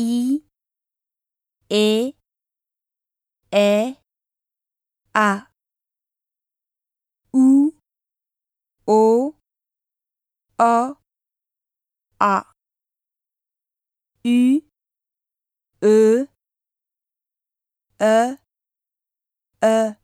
I, E, Ä, A, U, Å, Å, A, U, Ø, Ø, Ø